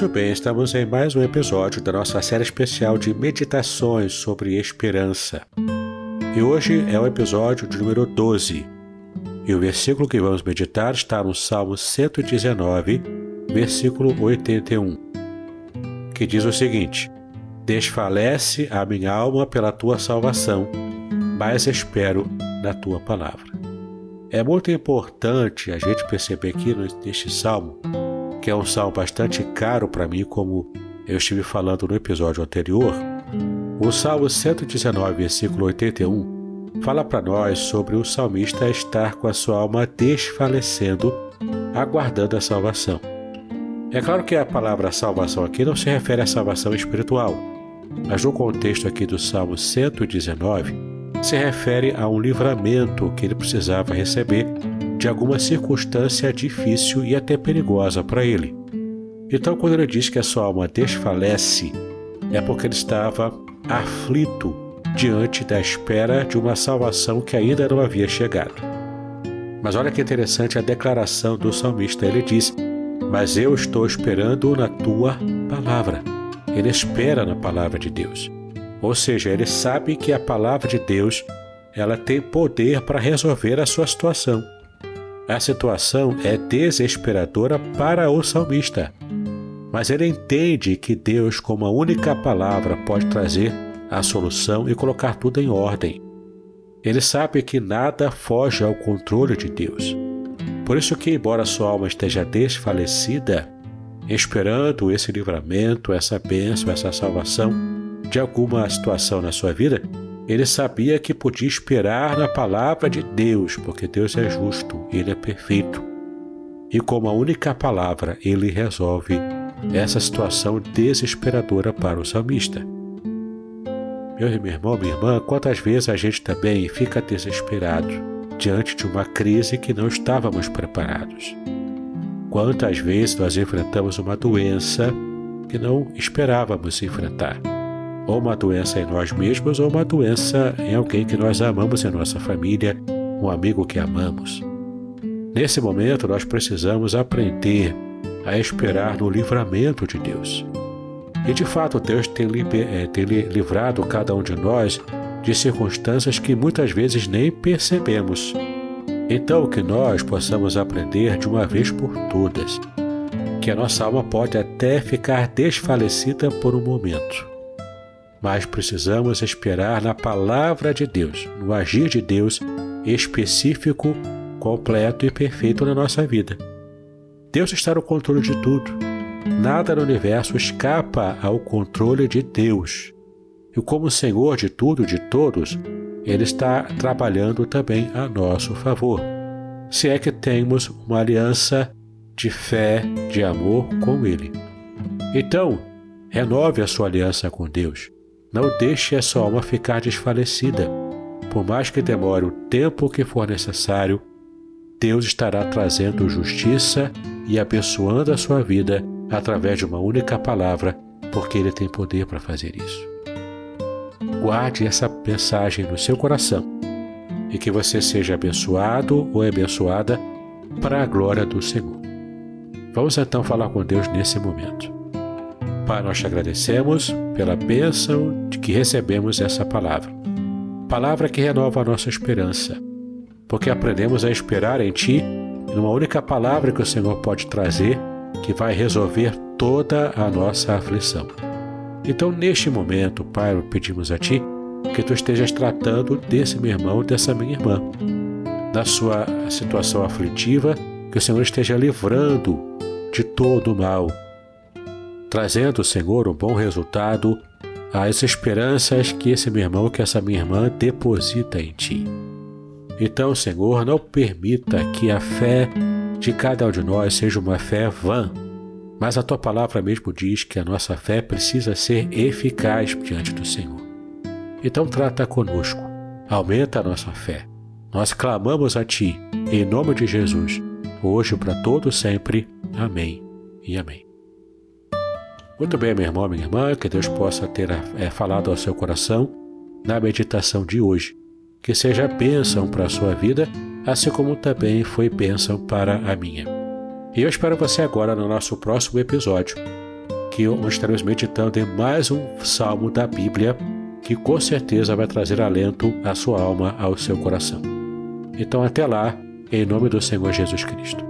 Muito bem, estamos em mais um episódio da nossa série especial de meditações sobre esperança. E hoje é o episódio de número 12. E o versículo que vamos meditar está no Salmo 119, versículo 81, que diz o seguinte: Desfalece a minha alma pela tua salvação, mas espero na tua palavra. É muito importante a gente perceber aqui neste salmo que é um salmo bastante caro para mim, como eu estive falando no episódio anterior, o Salmo 119, versículo 81, fala para nós sobre o salmista estar com a sua alma desfalecendo, aguardando a salvação. É claro que a palavra salvação aqui não se refere à salvação espiritual, mas no contexto aqui do Salmo 119, se refere a um livramento que ele precisava receber de alguma circunstância difícil e até perigosa para ele. Então, quando ele diz que a sua alma desfalece, é porque ele estava aflito diante da espera de uma salvação que ainda não havia chegado. Mas olha que interessante a declaração do salmista. Ele diz: Mas eu estou esperando na tua palavra. Ele espera na palavra de Deus. Ou seja, ele sabe que a palavra de Deus ela tem poder para resolver a sua situação. A situação é desesperadora para o salmista, mas ele entende que Deus, como a única palavra, pode trazer a solução e colocar tudo em ordem. Ele sabe que nada foge ao controle de Deus. Por isso que, embora sua alma esteja desfalecida, esperando esse livramento, essa bênção, essa salvação de alguma situação na sua vida, ele sabia que podia esperar na palavra de Deus, porque Deus é justo, ele é perfeito. E como a única palavra, ele resolve essa situação desesperadora para o salmista. Meu irmão, minha irmã, quantas vezes a gente também fica desesperado diante de uma crise que não estávamos preparados? Quantas vezes nós enfrentamos uma doença que não esperávamos enfrentar? Ou uma doença em nós mesmos, ou uma doença em alguém que nós amamos em nossa família, um amigo que amamos. Nesse momento, nós precisamos aprender a esperar no livramento de Deus. E de fato, Deus tem, é, tem livrado cada um de nós de circunstâncias que muitas vezes nem percebemos. Então, que nós possamos aprender de uma vez por todas que a nossa alma pode até ficar desfalecida por um momento, mas precisamos esperar na palavra de Deus, no agir de Deus específico, completo e perfeito na nossa vida. Deus está no controle de tudo. Nada no universo escapa ao controle de Deus. E como Senhor de tudo e de todos, Ele está trabalhando também a nosso favor. Se é que temos uma aliança de fé, de amor com Ele. Então, renove a sua aliança com Deus. Não deixe a sua alma ficar desfalecida. Por mais que demore o tempo que for necessário, Deus estará trazendo justiça e abençoando a sua vida através de uma única palavra, porque Ele tem poder para fazer isso. Guarde essa mensagem no seu coração e que você seja abençoado ou abençoada para a glória do Senhor. Vamos então falar com Deus nesse momento. Pai, nós te agradecemos pela bênção de que recebemos essa palavra. Palavra que renova a nossa esperança porque aprendemos a esperar em Ti, numa única palavra que o Senhor pode trazer, que vai resolver toda a nossa aflição. Então, neste momento, Pai, pedimos a Ti que Tu estejas tratando desse meu irmão, dessa minha irmã, da sua situação aflitiva, que o Senhor esteja livrando de todo o mal, trazendo, Senhor, um bom resultado às esperanças que esse meu irmão, que essa minha irmã deposita em Ti. Então, Senhor, não permita que a fé de cada um de nós seja uma fé vã, mas a tua palavra mesmo diz que a nossa fé precisa ser eficaz diante do Senhor. Então, trata conosco, aumenta a nossa fé. Nós clamamos a Ti, em nome de Jesus, hoje para todo sempre. Amém e amém. Muito bem, meu irmão, minha irmã, que Deus possa ter é, falado ao seu coração na meditação de hoje que seja bênção para a sua vida, assim como também foi bênção para a minha. E eu espero você agora no nosso próximo episódio, que estaremos meditando em mais um salmo da Bíblia, que com certeza vai trazer alento à sua alma, ao seu coração. Então, até lá, em nome do Senhor Jesus Cristo.